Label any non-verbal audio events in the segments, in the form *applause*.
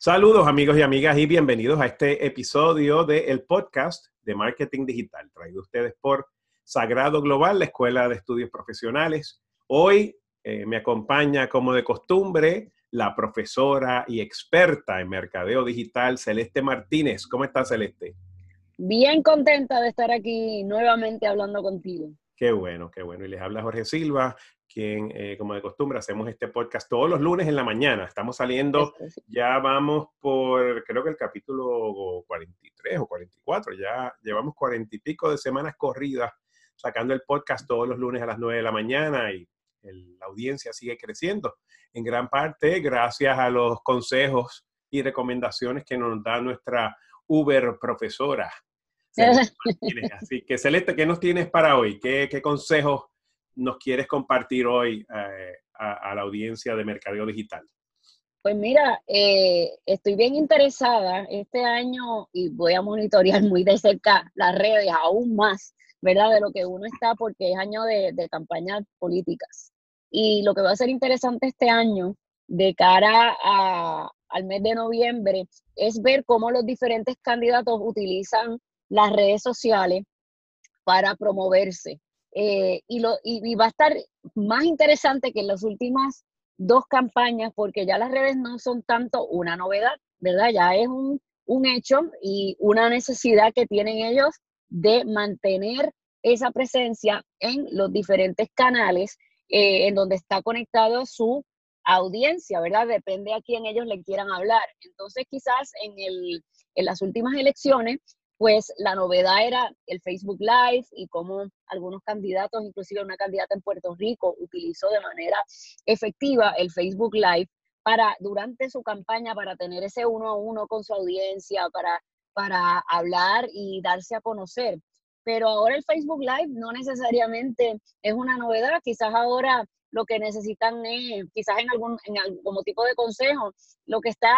Saludos amigos y amigas y bienvenidos a este episodio del podcast de Marketing Digital, traído ustedes por Sagrado Global, la Escuela de Estudios Profesionales. Hoy eh, me acompaña, como de costumbre, la profesora y experta en mercadeo digital, Celeste Martínez. ¿Cómo estás, Celeste? Bien contenta de estar aquí nuevamente hablando contigo. Qué bueno, qué bueno. Y les habla Jorge Silva, quien, eh, como de costumbre, hacemos este podcast todos los lunes en la mañana. Estamos saliendo, ya vamos por, creo que el capítulo 43 o 44, ya llevamos cuarenta y pico de semanas corridas sacando el podcast todos los lunes a las 9 de la mañana y la audiencia sigue creciendo. En gran parte gracias a los consejos y recomendaciones que nos da nuestra Uber profesora. *laughs* Así que Celeste, ¿qué nos tienes para hoy? ¿Qué, qué consejos nos quieres compartir hoy eh, a, la audiencia de Mercadeo Digital? Pues mira, eh, estoy bien interesada este año y voy a monitorear muy de cerca las redes aún más, ¿verdad? De lo que uno está porque es año de, de campañas políticas. Y lo que va a ser interesante este año de cara a, al mes de noviembre es ver cómo los diferentes candidatos utilizan las redes sociales para promoverse. Eh, y, lo, y, va a estar más interesante que en las últimas dos campañas, porque ya las redes no son tanto una novedad, ¿verdad? Ya es un, hecho y una necesidad que tienen ellos de mantener esa presencia en los diferentes canales eh, en donde está conectado su audiencia, ¿verdad? Depende a quién ellos le quieran hablar. Entonces, quizás en, el, en las últimas elecciones pues la novedad era el Facebook Live y cómo algunos candidatos, inclusive una candidata en Puerto Rico, utilizó de manera efectiva el Facebook Live para, durante su campaña, para tener ese uno a uno con su audiencia, para, para hablar y darse a conocer. Pero ahora el Facebook Live no necesariamente es una novedad, quizás ahora lo que necesitan es, quizás en algún, en algún como tipo de consejo, lo que está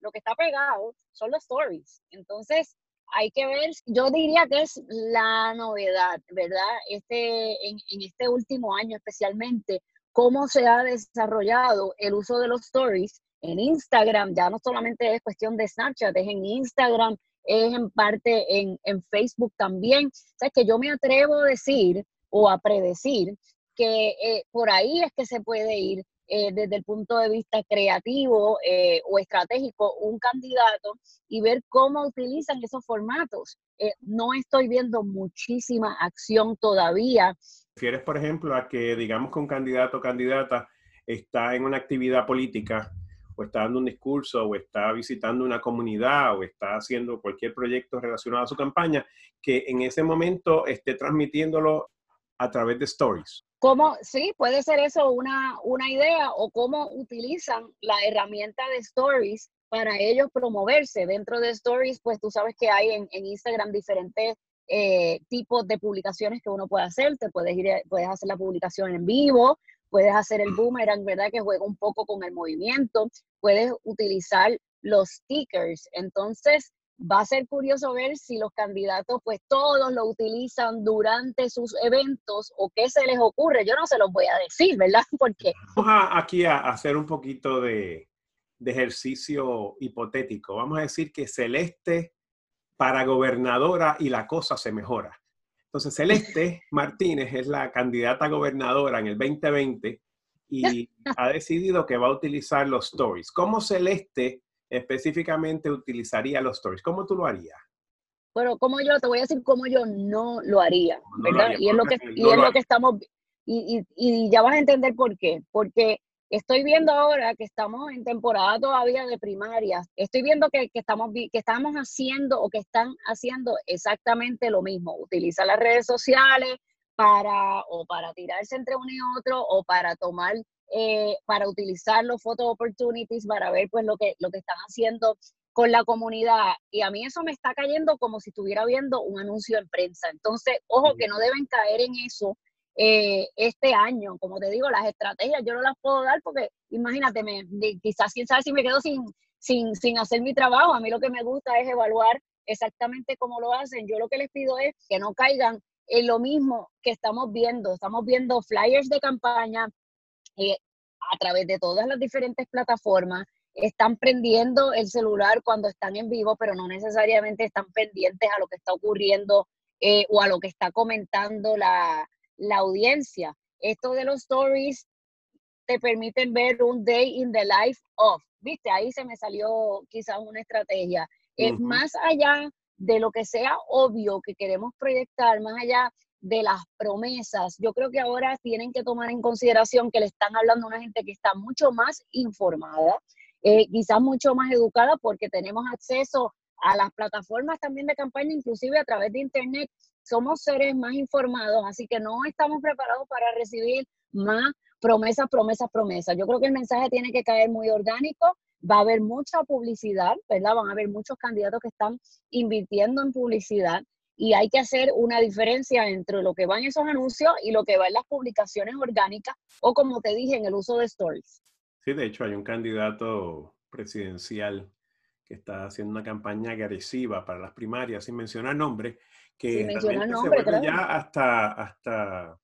lo que está pegado son los stories. Entonces, hay que ver, yo diría que es la novedad, ¿verdad? Este, en, este último año especialmente, cómo se ha desarrollado el uso de los stories en Instagram, ya no solamente es cuestión de Snapchat, es en Instagram, es en parte en, en Facebook también. O sea, que yo me atrevo a decir o a predecir que eh, por ahí es que se puede ir eh, desde el punto de vista creativo eh, o estratégico un candidato y ver cómo utilizan esos formatos. Eh, no estoy viendo muchísima acción todavía. ¿Refieres, por ejemplo, a que digamos que un candidato o candidata está en una actividad política o está dando un discurso o está visitando una comunidad o está haciendo cualquier proyecto relacionado a su campaña, que en ese momento esté transmitiéndolo a través de stories? ¿Cómo, sí, puede ser eso una, una idea o cómo utilizan la herramienta de Stories para ellos promoverse. Dentro de Stories, pues tú sabes que hay en, Instagram diferentes eh, tipos de publicaciones que uno puede hacer. Te puedes ir, puedes hacer la publicación en vivo, puedes hacer el boomerang, ¿verdad? Que juega un poco con el movimiento, puedes utilizar los stickers. Entonces, va a ser curioso ver si los candidatos, pues todos lo utilizan durante sus eventos o qué se les ocurre. Yo no se los voy a decir, ¿verdad? *laughs* Porque... Vamos aquí a hacer un poquito de, de ejercicio hipotético. Vamos a decir que Celeste para gobernadora y la cosa se mejora. Entonces, Celeste *laughs* Martínez es la candidata gobernadora en el 2020 y *laughs* ha decidido que va a utilizar los stories. ¿Cómo Celeste específicamente utilizaría los stories? ¿Cómo tú lo harías? Bueno, como yo, te voy a decir cómo yo no lo haría, ¿verdad? y es lo que, y es lo que estamos, y, y, y ya vas a entender por qué. Porque estoy viendo ahora que estamos en temporada todavía de primarias, estoy viendo que, que, estamos, que estamos haciendo o que están haciendo exactamente lo mismo, utilizar las redes sociales para o para tirarse entre uno y otro o para tomar eh, para utilizar los photo opportunities para ver pues lo que, lo que están haciendo con la comunidad. Y a mí eso me está cayendo como si estuviera viendo un anuncio en prensa. Entonces, ojo que no deben caer en eso eh, este año. Como te digo, las estrategias yo no las puedo dar porque imagínate, me, quizás quién sabe si me quedo sin, sin, sin hacer mi trabajo. A mí lo que me gusta es evaluar exactamente cómo lo hacen. Yo lo que les pido es que no caigan en lo mismo que estamos viendo. Estamos viendo flyers de campaña, eh, a través de todas las diferentes plataformas están prendiendo el celular cuando están en vivo, pero no necesariamente están pendientes a lo que está ocurriendo eh, o a lo que está comentando la, la audiencia. Esto de los stories te permiten ver un day in the life of, viste, ahí se me salió quizás una estrategia. Es más allá de lo que sea obvio que queremos proyectar, más allá de las promesas, yo creo que ahora tienen que tomar en consideración que le están hablando a una gente que está mucho más informada, eh, quizás mucho más educada porque tenemos acceso a las plataformas también de campaña, inclusive a través de Internet. Somos seres más informados, así que no estamos preparados para recibir más promesas, promesas, promesas. Yo creo que el mensaje tiene que caer muy orgánico, va a haber mucha publicidad, ¿verdad? Van a haber muchos candidatos que están invirtiendo en publicidad y hay que hacer una diferencia entre lo que va en esos anuncios y lo que va en las publicaciones orgánicas o como te dije, en el uso de stories. Sí, de hecho hay un candidato presidencial que está haciendo una campaña agresiva para las primarias, sin mencionar nombre, que nombre, se ya hasta, hasta,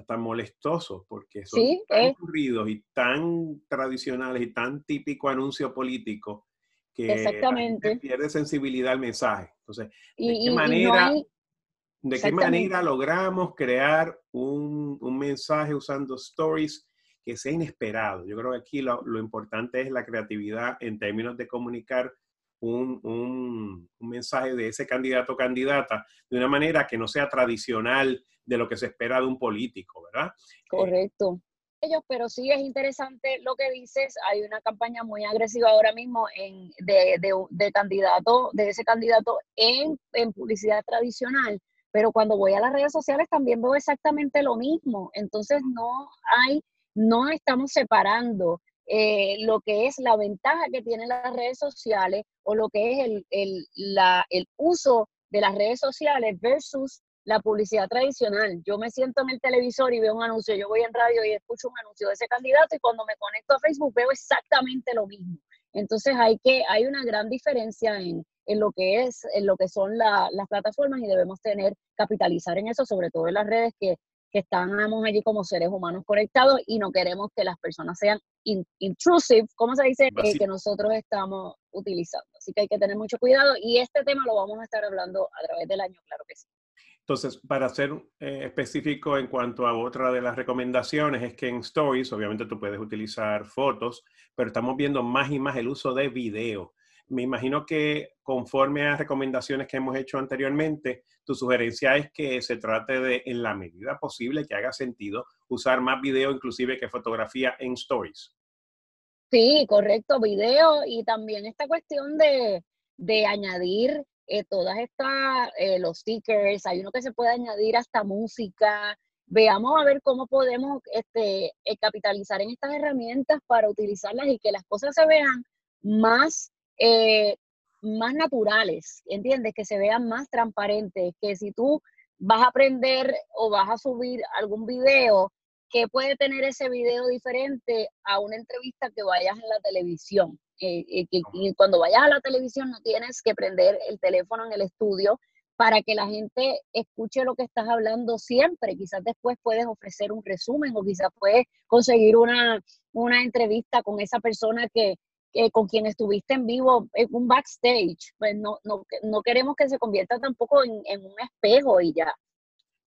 hasta molestoso, porque son tan ocurridos y tan tradicionales y tan típico anuncio político que Exactamente. pierde sensibilidad al mensaje. Entonces, ¿de qué manera, ¿de qué manera logramos crear un, un, mensaje usando stories que sea inesperado? Yo creo que aquí lo, lo importante es la creatividad en términos de comunicar un, un, un, mensaje de ese candidato o candidata de una manera que no sea tradicional de lo que se espera de un político, ¿verdad? Correcto ellos, pero sí es interesante lo que dices. Hay una campaña muy agresiva ahora mismo en, de, de, de candidato, de ese candidato en, en, publicidad tradicional, pero cuando voy a las redes sociales también veo exactamente lo mismo. Entonces no hay, no estamos separando eh, lo que es la ventaja que tienen las redes sociales o lo que es el, el, la, el uso de las redes sociales versus la publicidad tradicional. Yo me siento en el televisor y veo un anuncio, yo voy en radio y escucho un anuncio de ese candidato y cuando me conecto a Facebook veo exactamente lo mismo. Entonces hay que hay una gran diferencia en, en lo que es en lo que son las plataformas y debemos tener capitalizar en eso, sobre todo en las redes que, que estamos allí como seres humanos conectados y no queremos que las personas sean intrusive, ¿cómo se dice? Eh, que nosotros estamos utilizando. Así que hay que tener mucho cuidado y este tema lo vamos a estar hablando a través del año, claro que sí. Entonces, para ser eh, específico en cuanto a otra de las recomendaciones, es que en Stories, obviamente tú puedes utilizar fotos, pero estamos viendo más y más el uso de video. Me imagino que conforme a recomendaciones que hemos hecho anteriormente, tu sugerencia es que se trate de, en la medida posible, que haga sentido usar más video inclusive que fotografía en Stories. Sí, correcto, video y también esta cuestión de, de añadir eh, todas estas, eh, los stickers, hay uno que se puede añadir hasta música. Veamos a ver cómo podemos este, eh, capitalizar en estas herramientas para utilizarlas y que las cosas se vean más, más naturales, ¿entiendes? Que se vean más transparentes, que si tú vas a aprender o vas a subir algún video, que puede tener ese video diferente a una entrevista que vayas en la televisión. Eh, eh, que, cuando vayas a la televisión no tienes que prender el teléfono en el estudio para que la gente escuche lo que estás hablando siempre. Quizás después puedes ofrecer un resumen o quizás puedes conseguir una, una entrevista con esa persona que, con quien estuviste en vivo, en un backstage. Pues no, no, no queremos que se convierta tampoco en, en un espejo y ya.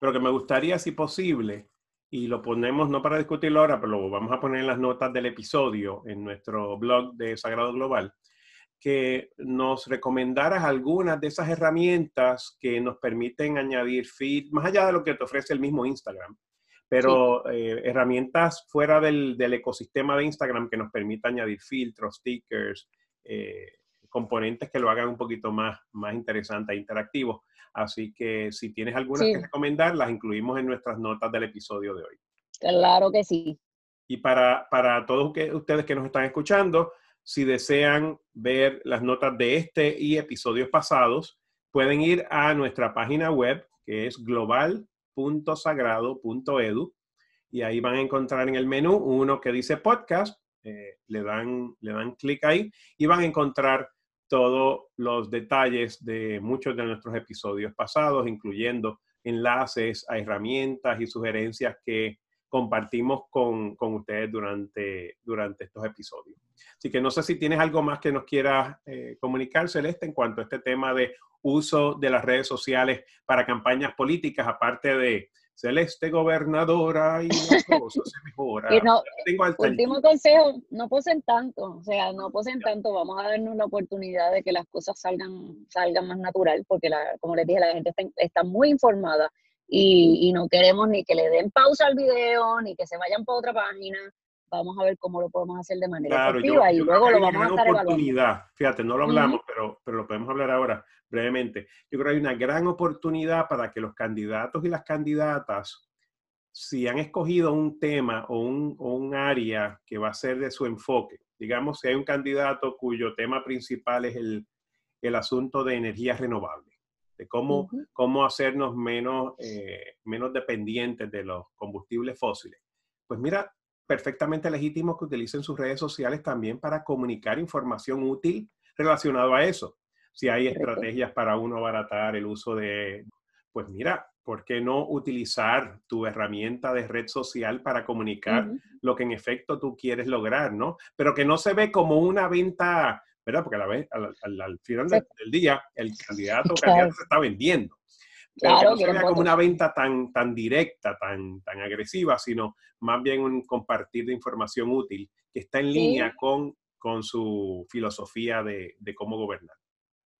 Pero que me gustaría, si posible, y lo ponemos no para discutirlo ahora, pero lo vamos a poner en las notas del episodio en nuestro blog de Sagrado Global, que nos recomendaras algunas de esas herramientas que nos permiten añadir feed, más allá de lo que te ofrece el mismo Instagram, pero eh, herramientas fuera del, del, ecosistema de Instagram que nos permita añadir filtros, stickers, eh, componentes que lo hagan un poquito más, más interesante e interactivo. Así que si tienes algunas que recomendar, las incluimos en nuestras notas del episodio de hoy. Claro que sí. Y para, para todos ustedes que nos están escuchando, si desean ver las notas de este y episodios pasados, pueden ir a nuestra página web que es global.sagrado.edu y ahí van a encontrar en el menú uno que dice podcast, eh, le dan, le dan clic ahí y van a encontrar todos los detalles de muchos de nuestros episodios pasados, incluyendo enlaces a herramientas y sugerencias que compartimos con, con ustedes durante, durante estos episodios. Así que no sé si tienes algo más que nos quieras eh, comunicar, Celeste, en cuanto a este tema de uso de las redes sociales para campañas políticas, aparte de Celeste gobernadora y la *laughs* cosa se mejora. último consejo, no posen tanto, o sea, no posen tanto, vamos a darnos la oportunidad de que las cosas salgan, salgan más natural, porque la, como les dije, la gente está, está muy informada y, no queremos ni que le den pausa al video, ni que se vayan por otra página. Vamos a ver cómo lo podemos hacer de manera efectiva y luego lo vamos a estar oportunidad. Fíjate, no lo hablamos, pero, pero lo podemos hablar ahora brevemente. Yo creo que hay una gran oportunidad para que los candidatos y las candidatas, si han escogido un tema o un, o un área que va a ser de su enfoque, digamos, si hay un candidato cuyo tema principal es el, el asunto de energías renovables de cómo, cómo hacernos menos, eh, menos dependientes de los combustibles fósiles. Pues mira, perfectamente legítimo que utilicen sus redes sociales también para comunicar información útil relacionado a eso. Si hay estrategias para uno abaratar el uso de, pues mira, ¿por qué no utilizar tu herramienta de red social para comunicar lo que en efecto tú quieres lograr, ¿no? Pero que no se ve como una venta ¿verdad? Porque a la vez, al, final del, día, el candidato o candidata se está vendiendo. Claro, no se vea como una venta tan, tan directa, tan, tan agresiva, sino más bien un compartir de información útil que está en línea con, con su filosofía de, de cómo gobernar.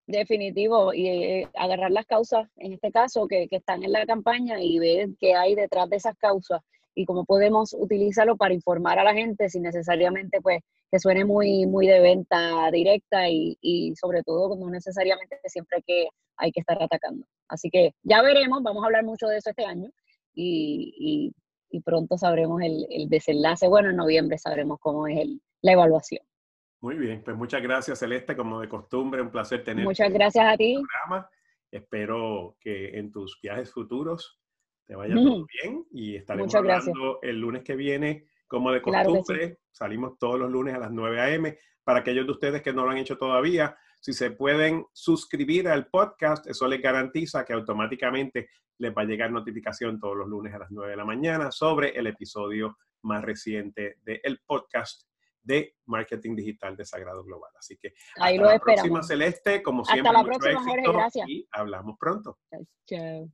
Definitivo, y eh, agarrar las causas, en este caso, que, que, están en la campaña y ver qué hay detrás de esas causas y cómo podemos utilizarlo para informar a la gente sin necesariamente pues que suene muy, muy de venta directa y, y sobre todo no necesariamente siempre que hay que estar atacando. Así que ya veremos, vamos a hablar mucho de eso este año y, y, pronto sabremos el, el, desenlace. Bueno, en noviembre sabremos cómo es el, la evaluación. Muy bien, pues muchas gracias Celeste, como de costumbre, un placer tenerte. Muchas gracias a ti. Programa. Espero que en tus viajes futuros te vaya todo bien y estaremos hablando el lunes que viene, como de costumbre. Salimos todos los lunes a las 9 a.m. Para aquellos de ustedes que no lo han hecho todavía, si se pueden suscribir al podcast, eso les garantiza que automáticamente les va a llegar notificación todos los lunes a las 9 de la mañana sobre el episodio más reciente del podcast de marketing digital de Sagrado Global. Así que hasta la próxima Celeste, como siempre, hasta la próxima, Jorge, gracias. y hablamos pronto. Chao.